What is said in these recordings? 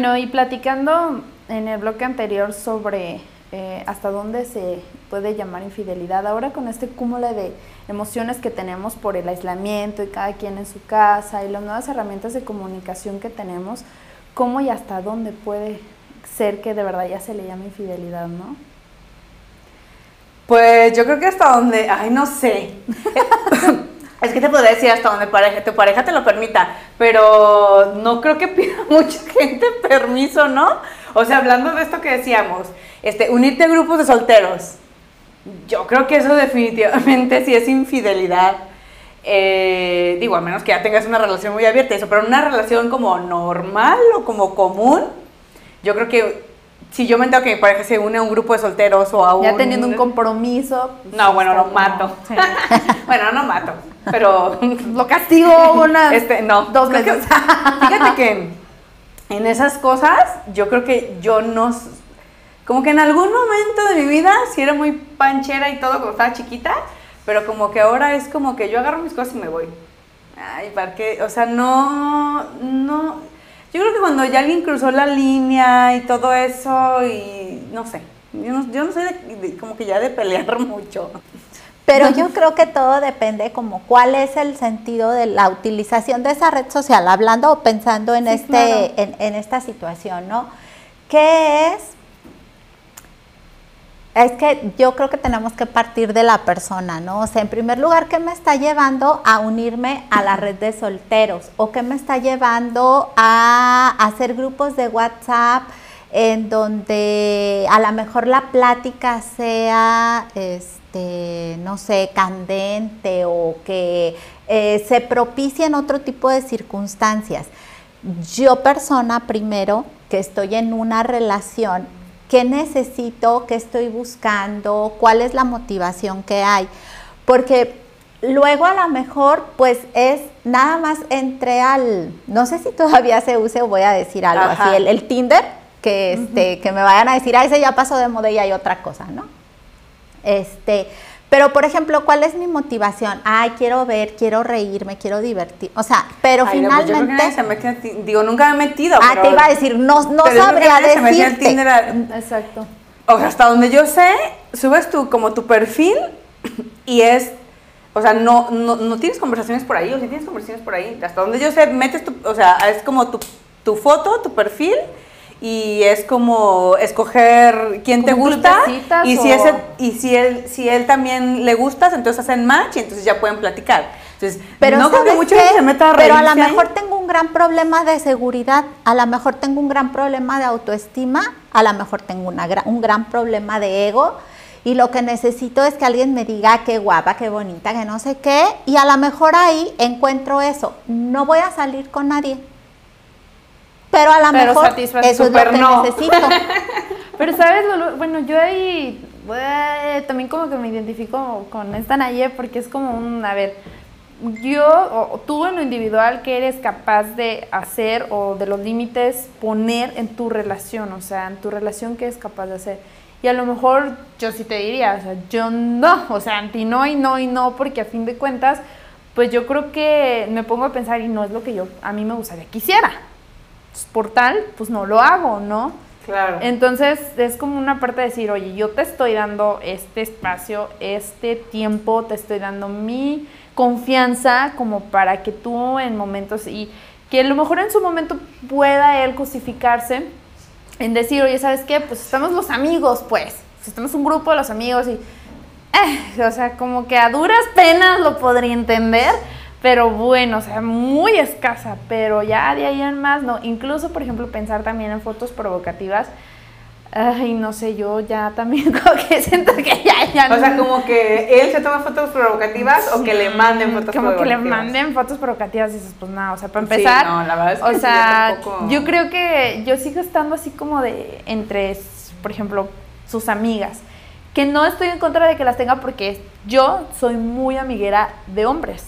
Bueno, y platicando en el bloque anterior sobre eh, hasta dónde se puede llamar infidelidad, ahora con este cúmulo de emociones que tenemos por el aislamiento y cada quien en su casa y las nuevas herramientas de comunicación que tenemos, ¿cómo y hasta dónde puede ser que de verdad ya se le llame infidelidad, no? Pues yo creo que hasta donde, ay, no sé. es que te podría decir hasta donde pareja, tu pareja te lo permita, pero no creo que pida mucha gente permiso, ¿no? O sea, hablando de esto que decíamos, este, unirte a grupos de solteros. Yo creo que eso definitivamente sí es infidelidad. Eh, digo, a menos que ya tengas una relación muy abierta, eso, pero una relación como normal o como común, yo creo que si yo me entero que mi pareja se une a un grupo de solteros o a un... Ya teniendo un compromiso. Pues, no, bueno, lo mato. bueno, no mato, pero... lo castigo una... Este, no. Dos meses. fíjate que en esas cosas, yo creo que yo no... Como que en algún momento de mi vida, sí era muy panchera y todo cuando estaba chiquita, pero como que ahora es como que yo agarro mis cosas y me voy. Ay, ¿para qué? O sea, no, no, yo creo que cuando ya alguien cruzó la línea y todo eso, y no sé, yo no, yo no soy como que ya de pelear mucho. Pero yo creo que todo depende como cuál es el sentido de la utilización de esa red social, hablando o pensando en, este, en, en esta situación, ¿no? ¿Qué es es que yo creo que tenemos que partir de la persona, ¿no? O sea, en primer lugar, ¿qué me está llevando a unirme a la red de solteros? ¿O qué me está llevando a hacer grupos de WhatsApp en donde a lo mejor la plática sea, este, no sé, candente o que eh, se propicien otro tipo de circunstancias? Yo persona primero que estoy en una relación qué necesito, qué estoy buscando, cuál es la motivación que hay. Porque luego a lo mejor pues es nada más entre al, no sé si todavía se use o voy a decir algo así, el, Tinder, que, este, que me vayan a decir, ah, ese ya pasó de moda y hay otra cosa, ¿no? Este, pero, por ejemplo, ¿cuál es mi motivación? Ay, quiero ver, quiero reírme, quiero divertir. O sea, pero pues finalmente. digo, nunca me he metido. Ah, te iba a decir, no, no sabría decirte. Exacto. O sea, hasta donde yo sé, subes tu, como tu perfil y es. O sea, no, no, no tienes conversaciones por ahí, o si tienes conversaciones por ahí. Hasta donde yo sé, metes tu. O sea, es como tu, tu foto, tu perfil y es como escoger quién te gusta y si ese y si él si él también le gustas entonces hacen match y entonces ya pueden platicar. Entonces pero no creo mucho se meta a pero a lo mejor tengo un gran problema de seguridad a lo mejor tengo un gran problema de autoestima a lo mejor tengo una, un gran problema de ego y lo que necesito es que alguien me diga qué guapa, qué bonita, que no sé qué, y a lo mejor ahí encuentro eso. No voy a salir con nadie pero a lo mejor eso es lo que necesito. pero sabes, bueno, yo ahí eh, también como que me identifico con esta Naye porque es como un, a ver, yo o tú en lo individual que eres capaz de hacer o de los límites poner en tu relación, o sea, en tu relación que es capaz de hacer. Y a lo mejor yo sí te diría, o sea, yo no, o sea, anti no y no y no, porque a fin de cuentas, pues yo creo que me pongo a pensar y no es lo que yo a mí me gustaría quisiera por tal, pues no lo hago, ¿no? Claro. Entonces es como una parte de decir, oye, yo te estoy dando este espacio, este tiempo, te estoy dando mi confianza como para que tú en momentos y que a lo mejor en su momento pueda él justificarse en decir, oye, ¿sabes qué? Pues estamos los amigos, pues, estamos un grupo de los amigos y, eh, o sea, como que a duras penas lo podría entender, pero bueno, o sea, muy escasa, pero ya de ahí en más, no. Incluso, por ejemplo, pensar también en fotos provocativas. Ay, no sé, yo ya también como que siento que ya, ya O sea, como que él se toma fotos provocativas o que le manden fotos como provocativas. Como que le manden fotos provocativas y dices, pues nada, o sea, para empezar. no, la verdad es que o sea, yo creo que yo sigo estando así como de entre, por ejemplo, sus amigas. Que no estoy en contra de que las tenga porque yo soy muy amiguera de hombres.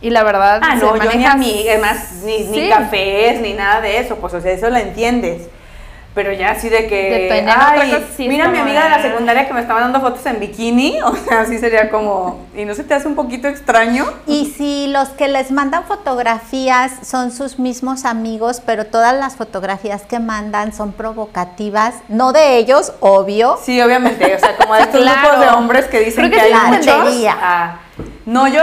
Y la verdad, ah, no, yo ni además, ni, ni cafés, ni nada de eso, pues o sea, eso lo entiendes. Pero ya así de que, ay, cosa sí mira a mi amiga de la secundaria que me estaba dando fotos en bikini, o sea, así sería como, ¿y no se te hace un poquito extraño? Y si los que les mandan fotografías son sus mismos amigos, pero todas las fotografías que mandan son provocativas, no de ellos, obvio. Sí, obviamente, o sea, como de estos Claro. grupos de hombres que dicen Creo que hay muchos. Ah, no, yo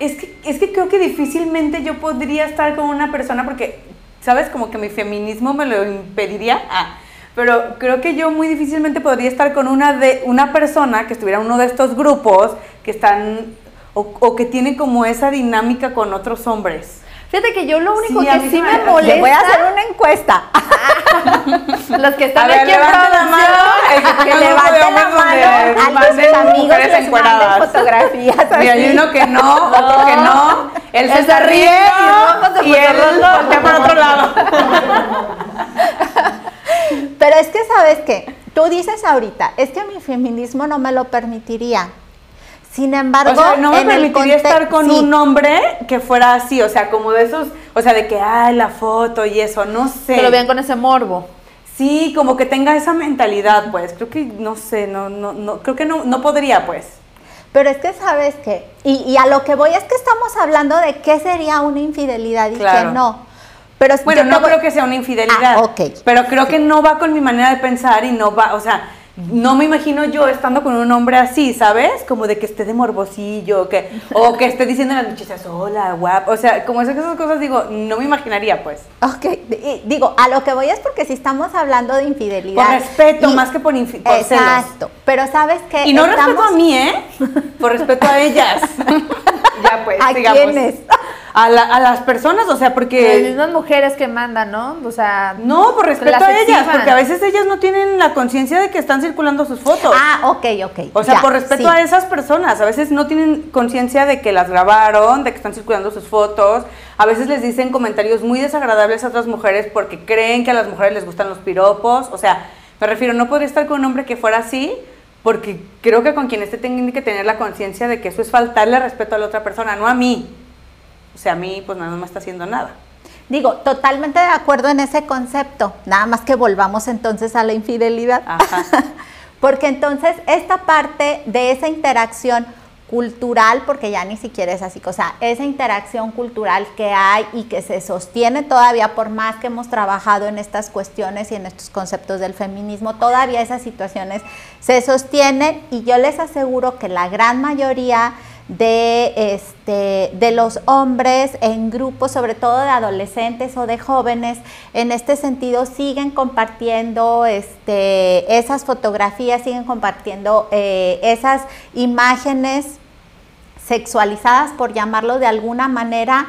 es que es que creo que difícilmente yo podría estar con una persona porque sabes como que mi feminismo me lo impediría. Ah, pero creo que yo muy difícilmente podría estar con una de una persona que estuviera en uno de estos grupos que están o, o que tiene como esa dinámica con otros hombres. Fíjate que yo lo único Sí, a que sí me me- Le voy a hacer una encuesta. los que A están ver, aquí en levante la mano. producción, que que levanten la mano a manden amigos les manden fotografías. Y hay uno que no, otro que no. Él se está ríe y y él voltea para otro lado. Pero es que, ¿sabes qué? Tú dices ahorita, es que mi feminismo no me lo permitiría. Sin embargo, O sea, no me en el permitiría estar con sí, un hombre que fuera así, o sea, como de esos, o sea, de que, ay, la foto y eso, no sé. que lo vean con ese morbo. Sí, como que tenga esa mentalidad, pues. Creo que, no sé, no, no, no, creo que no, no podría, pues. Pero es que, ¿sabes qué? Y, y a lo que voy es que estamos hablando de qué sería una infidelidad y Claro. qué no. Pero Bueno, yo te no voy- creo que sea una infidelidad. Ah, ok. Pero creo que no va con mi manera de pensar y no va, o sea, no me imagino yo estando con un hombre así, ¿sabes? Como de que esté de morbosillo, que, o que esté diciendo en las muchachas, hola, guapa. O sea, como esas esas cosas, digo, no me imaginaría, pues. Ok, y digo, a lo que voy es porque si estamos hablando de infidelidad. Por respeto, y- más que por, infi- por celos. Exacto. Pero sabes que. Y no respeto a mí, ¿eh? Por respeto a ellas. ya, pues, ¿A sigamos. A, la- a las personas, o sea, Las porque... mismas mujeres que mandan, ¿no? O sea, No, por respeto las a ellas, porque a veces ellas no tienen la conciencia de que están circulando sus fotos. Ah, ok, ok. O sea, ya, por respeto sí. a esas personas, a veces no tienen conciencia de que las grabaron, de que están circulando sus fotos, a veces les dicen comentarios muy desagradables a otras mujeres porque creen que a las mujeres les gustan los piropos, o sea, me refiero, no podría estar con un hombre que fuera así, porque creo que con quien esté tiene que tener la conciencia de que eso es faltarle respeto a la otra persona, no a mí. O sea, a mí pues nada, no me está haciendo nada. Digo, totalmente de acuerdo en ese concepto. Nada más que volvamos entonces a la infidelidad. Ajá. Porque entonces esta parte de esa interacción cultural, porque ya ni siquiera es así, o sea, esa interacción cultural que hay y que se sostiene todavía, por más que hemos trabajado en estas cuestiones y en estos conceptos del feminismo, todavía esas situaciones se sostienen y yo les aseguro que la gran mayoría de, este, de los hombres en grupos, sobre todo de adolescentes o de jóvenes, en este sentido siguen compartiendo este, esas fotografías, siguen compartiendo eh, esas imágenes sexualizadas, por llamarlo de alguna manera,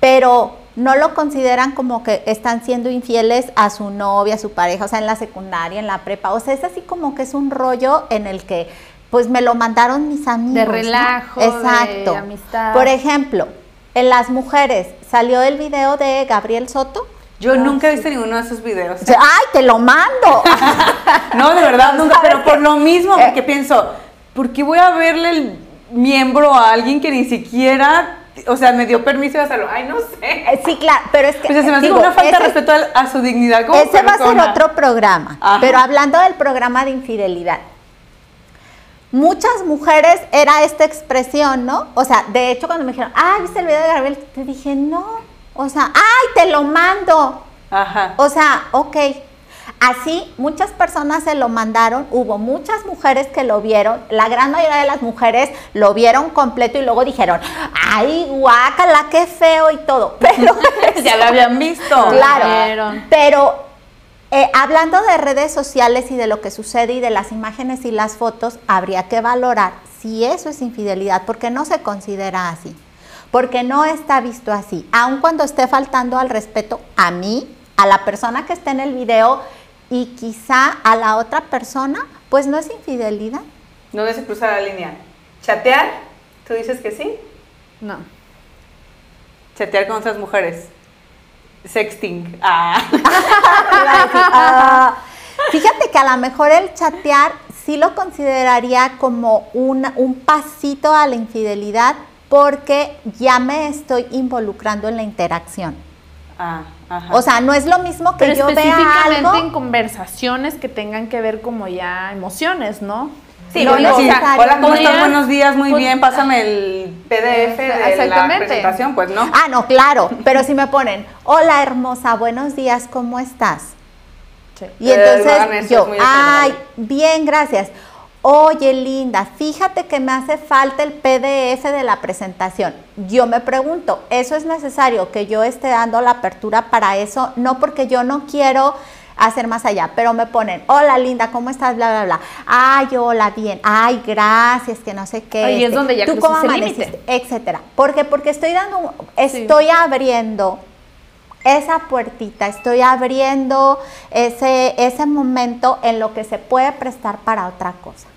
pero no lo consideran como que están siendo infieles a su novia, a su pareja, o sea, en la secundaria, en la prepa. O sea, es así como que es un rollo en el que, pues me lo mandaron mis amigos. De ¿no? relajo, de Exacto. amistad. Por ejemplo, en las mujeres salió el video de Gabriel Soto. Yo nunca he visto ninguno de esos videos. O sea, ¡Ay, te lo mando! No, de verdad, No, nunca, ¿sabes pero por lo mismo, Eh. porque pienso, ¿por qué voy a verle el miembro a alguien que ni siquiera, o sea, me dio permiso de hacerlo? Ay, no sé. Eh, sí, claro, pero es que. Pues se me hace digo, una falta ese- de respeto a, su dignidad como Ese va a ser otro programa. Ajá. Pero hablando del programa de infidelidad, muchas mujeres era esta expresión, ¿no? O sea, de hecho, cuando me dijeron, ah, ¿viste el video de Gabriel? Te dije, no. O sea, ¡ay, te lo mando! Ajá. O sea, ok. Así, muchas personas se lo mandaron, hubo muchas mujeres que lo vieron, la gran mayoría de las mujeres lo vieron completo y luego dijeron, ay, guácala, qué feo y todo. Pero ya lo habían visto. Claro, pero eh, hablando de redes sociales y de lo que sucede y de las imágenes y las fotos, habría que valorar si eso es infidelidad, porque no se considera así, porque no está visto así, aun cuando esté faltando al respeto a mí, a la persona que está en el video y quizá a la otra persona, pues no es infidelidad. ¿Dónde se cruza la línea? ¿Chatear? ¿Tú dices que sí? No. Chatear con otras mujeres. Sexting. Ah. Ah, fíjate que a lo mejor el chatear sí lo consideraría como un, un pasito a la infidelidad porque ya me estoy involucrando en la interacción. Ah, ajá. O sea, no es lo mismo que Pero yo vea específicamente algo. en conversaciones que tengan que ver como ya emociones, ¿no? Sí, No. Hola, ¿cómo estás? Buenos días, muy bien. Pásame el PDF de la presentación, pues no. Ah, no, claro, pero si me ponen, hola hermosa, buenos días, ¿cómo estás? Sí. Y entonces yo, ay, desagradable". bien, gracias. Oye, linda, fíjate que me hace falta el PDF de la presentación. Yo me pregunto, ¿eso es necesario que yo esté dando la apertura para eso? No porque yo no quiero hacer más allá, pero me ponen, hola linda, ¿cómo estás? Bla, bla, bla. Ay, hola, bien. Ay, gracias, que no sé qué. Ahí es donde ya ¿Tú cómo amaneciste? Etcétera. Porque, porque estoy dando, estoy abriendo esa puertita, estoy abriendo ese, ese momento en lo que se puede prestar para otra cosa.